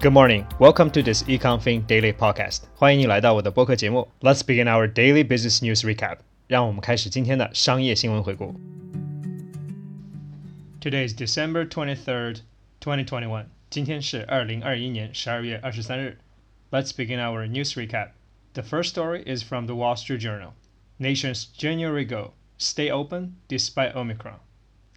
Good morning. Welcome to this EconFin Daily Podcast. 欢迎你来到我的播客节目。Let's begin our daily business news recap. 让我们开始今天的商业新闻回顾。Today is December twenty third, twenty twenty one. 今天是二零二一年十二月二十三日。Let's begin our news recap. The first story is from the Wall Street Journal. Nation's January goal: stay open despite Omicron.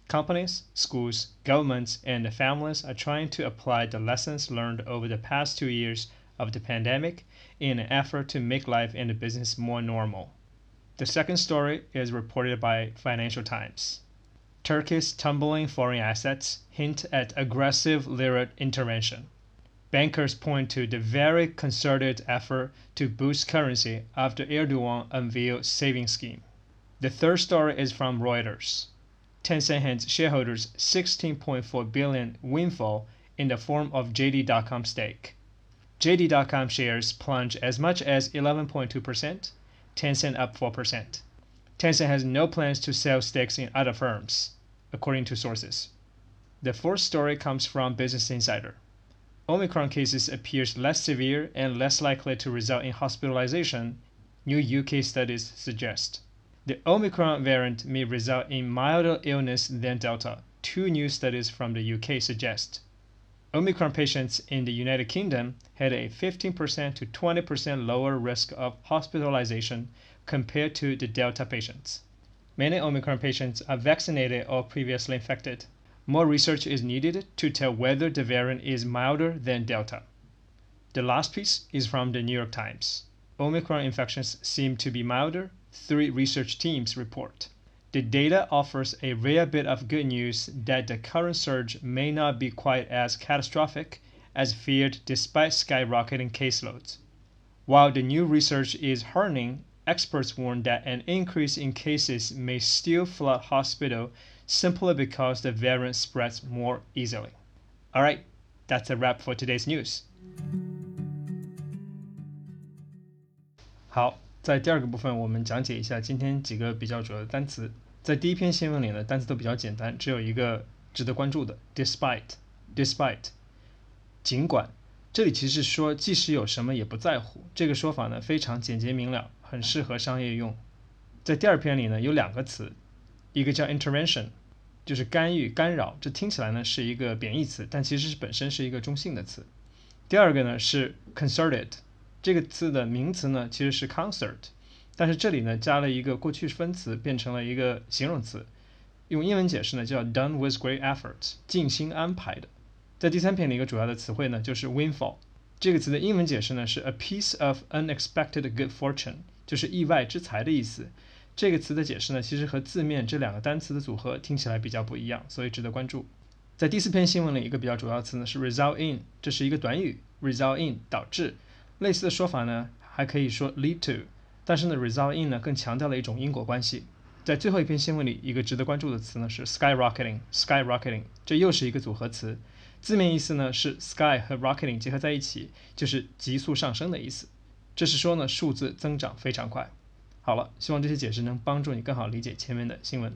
Companies, schools, governments, and families are trying to apply the lessons learned over the past two years of the pandemic in an effort to make life and business more normal. The second story is reported by Financial Times. Turkey's tumbling foreign assets hint at aggressive lira intervention. Bankers point to the very concerted effort to boost currency after Erdogan unveiled saving scheme. The third story is from Reuters. Tencent hands shareholders 16.4 billion windfall in the form of JD.com stake. JD.com shares plunge as much as 11.2%, Tencent up 4%. Tencent has no plans to sell stakes in other firms, according to sources. The fourth story comes from Business Insider. Omicron cases appears less severe and less likely to result in hospitalization, new UK studies suggest. The Omicron variant may result in milder illness than Delta, two new studies from the UK suggest. Omicron patients in the United Kingdom had a 15% to 20% lower risk of hospitalization compared to the Delta patients. Many Omicron patients are vaccinated or previously infected. More research is needed to tell whether the variant is milder than Delta. The last piece is from the New York Times. Omicron infections seem to be milder three research teams report. The data offers a rare bit of good news that the current surge may not be quite as catastrophic as feared despite skyrocketing caseloads. While the new research is heartening, experts warn that an increase in cases may still flood hospital simply because the variant spreads more easily. All right, that's a wrap for today's news. 好，在第二个部分，我们讲解一下今天几个比较主要的单词。在第一篇新闻里呢，单词都比较简单，只有一个值得关注的，despite，despite，尽管。这里其实说即使有什么也不在乎，这个说法呢非常简洁明了，很适合商业用。在第二篇里呢有两个词，一个叫 intervention，就是干预、干扰，这听起来呢是一个贬义词，但其实是本身是一个中性的词。第二个呢是 concerted。这个字的名词呢其实是 concert，但是这里呢加了一个过去分词，变成了一个形容词。用英文解释呢叫 done with great effort，精心安排的。在第三篇的一个主要的词汇呢就是 windfall，这个词的英文解释呢是 a piece of unexpected good fortune，就是意外之财的意思。这个词的解释呢其实和字面这两个单词的组合听起来比较不一样，所以值得关注。在第四篇新闻里一个比较主要词呢是 result in，这是一个短语，result in 导致。类似的说法呢，还可以说 lead to，但是呢，result in 呢更强调了一种因果关系。在最后一篇新闻里，一个值得关注的词呢是 skyrocketing，skyrocketing，这又是一个组合词，字面意思呢是 sky 和 rocketing 结合在一起，就是急速上升的意思。这是说呢数字增长非常快。好了，希望这些解释能帮助你更好理解前面的新闻。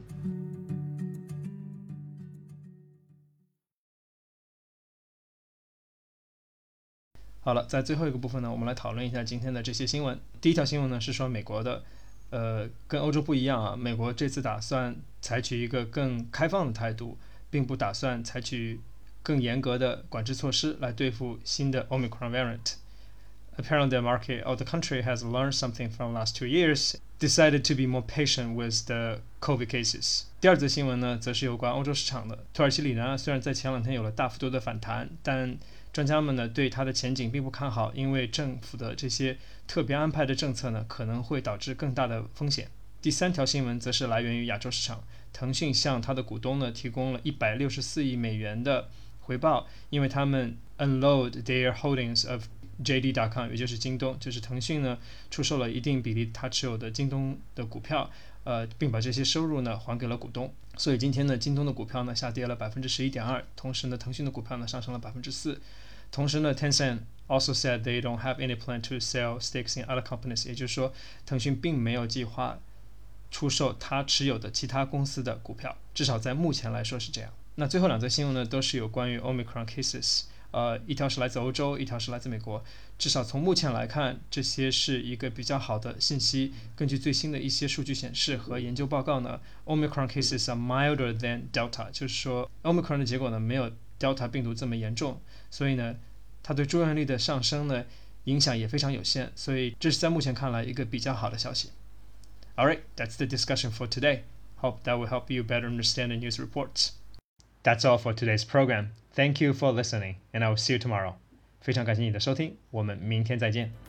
好了，在最后一个部分呢，我们来讨论一下今天的这些新闻。第一条新闻呢是说美国的，呃，跟欧洲不一样啊，美国这次打算采取一个更开放的态度，并不打算采取更严格的管制措施来对付新的 Omicron variant。Apparently, the market or the country has learned something from last two years, decided to be more patient with the COVID cases. 第二则新闻呢，则是有关欧洲市场的。土耳其里呢，虽然在前两天有了大幅度的反弹，但专家们呢对它的前景并不看好，因为政府的这些特别安排的政策呢可能会导致更大的风险。第三条新闻则是来源于亚洲市场，腾讯向它的股东呢提供了一百六十四亿美元的回报，因为他们 unload their holdings of JD.com，也就是京东，就是腾讯呢出售了一定比例它持有的京东的股票，呃，并把这些收入呢还给了股东。所以今天呢，京东的股票呢下跌了百分之十一点二，同时呢，腾讯的股票呢上升了百分之四。同时呢，Tencent also said they don't have any plan to sell stakes in other companies，也就是说，腾讯并没有计划出售它持有的其他公司的股票，至少在目前来说是这样。那最后两则新闻呢，都是有关于 Omicron cases，呃，一条是来自欧洲，一条是来自美国。至少从目前来看，这些是一个比较好的信息。根据最新的一些数据显示和研究报告呢，Omicron cases are milder than Delta，就是说 Omicron 的结果呢没有 Delta 病毒这么严重，所以呢，它对住院率的上升呢影响也非常有限。所以这是在目前看来一个比较好的消息。Alright, that's the discussion for today. Hope that will help you better understand the news reports. That's all for today's program. Thank you for listening, and I will see you tomorrow. 非常感谢你的收听，我们明天再见。